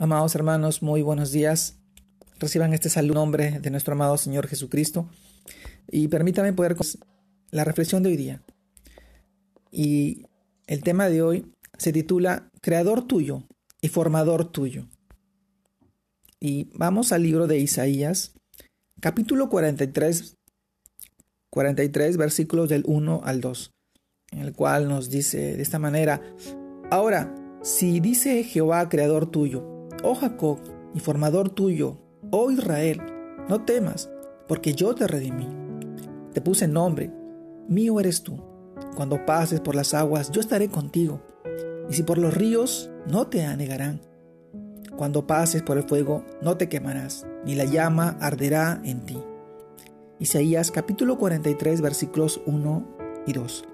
Amados hermanos, muy buenos días. Reciban este saludo en nombre de nuestro amado Señor Jesucristo y permítanme poder la reflexión de hoy día. Y el tema de hoy se titula Creador tuyo y formador tuyo. Y vamos al libro de Isaías, capítulo 43, 43 versículos del 1 al 2, en el cual nos dice de esta manera, ahora, si dice Jehová, creador tuyo, Oh Jacob, y formador tuyo, oh Israel, no temas, porque yo te redimí. Te puse nombre, mío eres tú. Cuando pases por las aguas, yo estaré contigo. Y si por los ríos, no te anegarán. Cuando pases por el fuego, no te quemarás, ni la llama arderá en ti. Isaías capítulo 43 versículos 1 y 2.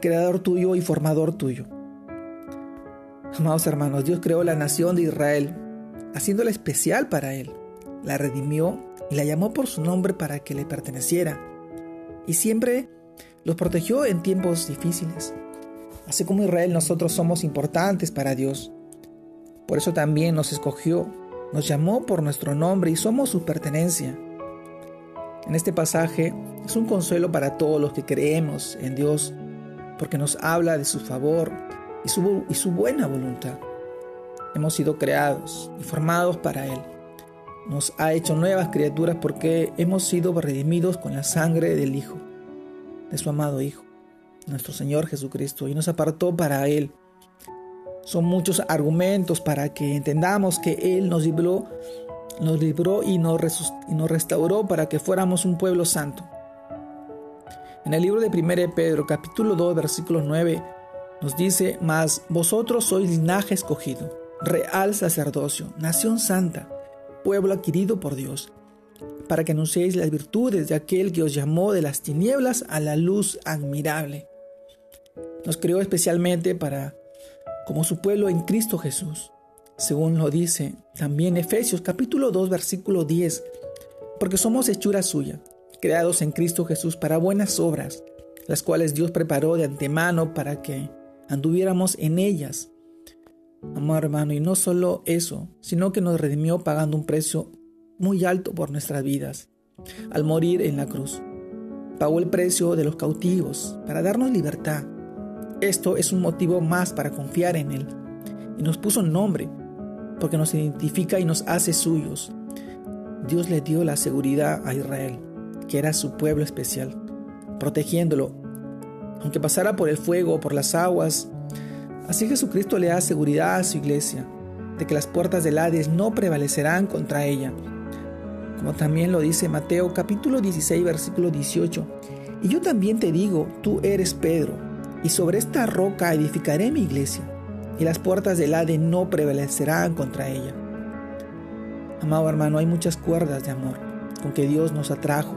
Creador tuyo y formador tuyo Amados hermanos, Dios creó la nación de Israel, haciéndola especial para Él. La redimió y la llamó por su nombre para que le perteneciera. Y siempre los protegió en tiempos difíciles. Así como Israel, nosotros somos importantes para Dios. Por eso también nos escogió, nos llamó por nuestro nombre y somos su pertenencia. En este pasaje es un consuelo para todos los que creemos en Dios, porque nos habla de su favor y su, buena voluntad. Hemos sido creados y formados para Él. Nos ha hecho nuevas criaturas porque hemos sido redimidos con la sangre del Hijo, de su amado Hijo, nuestro Señor Jesucristo, y nos apartó para Él. Son muchos argumentos para que entendamos que Él nos libró, nos libró y nos, y nos restauró para que fuéramos un pueblo santo. En el libro de 1 Pedro, capítulo 2, versículos 9 nos dice, mas vosotros sois linaje escogido, real sacerdocio, nación santa, pueblo adquirido por Dios, para que anunciéis las virtudes de aquel que os llamó de las tinieblas a la luz admirable. Nos creó especialmente para, como su pueblo en Cristo Jesús, según lo dice también Efesios capítulo 2 versículo 10, porque somos hechura suya, creados en Cristo Jesús para buenas obras, las cuales Dios preparó de antemano para que anduviéramos en ellas. Amado hermano, y no solo eso, sino que nos redimió pagando un precio muy alto por nuestras vidas. Al morir en la cruz, pagó el precio de los cautivos para darnos libertad. Esto es un motivo más para confiar en Él. Y nos puso nombre, porque nos identifica y nos hace suyos. Dios le dio la seguridad a Israel, que era su pueblo especial, protegiéndolo aunque pasara por el fuego o por las aguas. Así Jesucristo le da seguridad a su iglesia de que las puertas del Hades no prevalecerán contra ella. Como también lo dice Mateo capítulo 16 versículo 18. Y yo también te digo, tú eres Pedro, y sobre esta roca edificaré mi iglesia, y las puertas del Hades no prevalecerán contra ella. Amado hermano, hay muchas cuerdas de amor con que Dios nos atrajo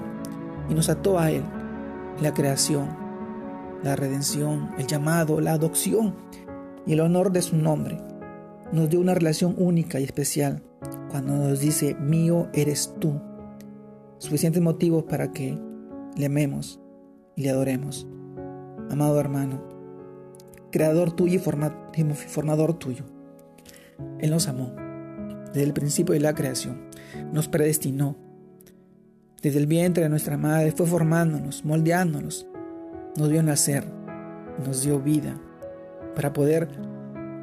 y nos ató a Él, la creación, la redención, el llamado, la adopción y el honor de su nombre. Nos dio una relación única y especial cuando nos dice, mío eres tú. Suficientes motivos para que le amemos y le adoremos. Amado hermano, creador tuyo y formador tuyo. Él nos amó desde el principio de la creación, nos predestinó. Desde el vientre de nuestra madre fue formándonos, moldeándonos, nos vio nacer, nos dio vida, para poder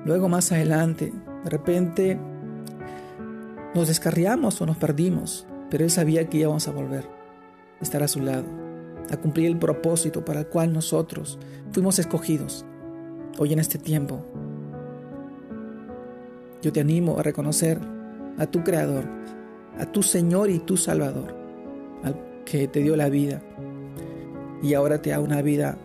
luego más adelante, de repente, nos descarriamos o nos perdimos, pero Él sabía que íbamos a volver, a estar a su lado, a cumplir el propósito para el cual nosotros fuimos escogidos. Hoy en este tiempo, yo te animo a reconocer a tu Creador, a tu Señor y tu Salvador, al que te dio la vida, y ahora te da una vida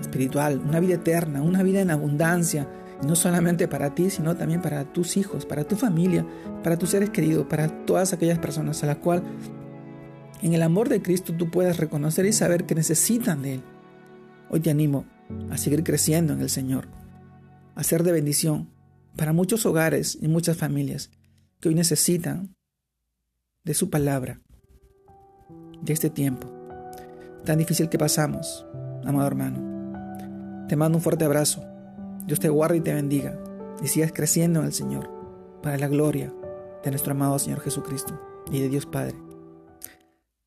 espiritual, una vida eterna, una vida en abundancia, no solamente para ti, sino también para tus hijos, para tu familia, para tus seres queridos, para todas aquellas personas a las cuales en el amor de Cristo tú puedes reconocer y saber que necesitan de Él. Hoy te animo a seguir creciendo en el Señor, a ser de bendición para muchos hogares y muchas familias que hoy necesitan de su palabra, de este tiempo tan difícil que pasamos, amado hermano. Te mando un fuerte abrazo. Dios te guarde y te bendiga. y sigas creciendo en el Señor para la gloria de nuestro amado Señor Jesucristo y de Dios Padre.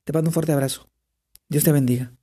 Te mando un fuerte abrazo. Dios te bendiga.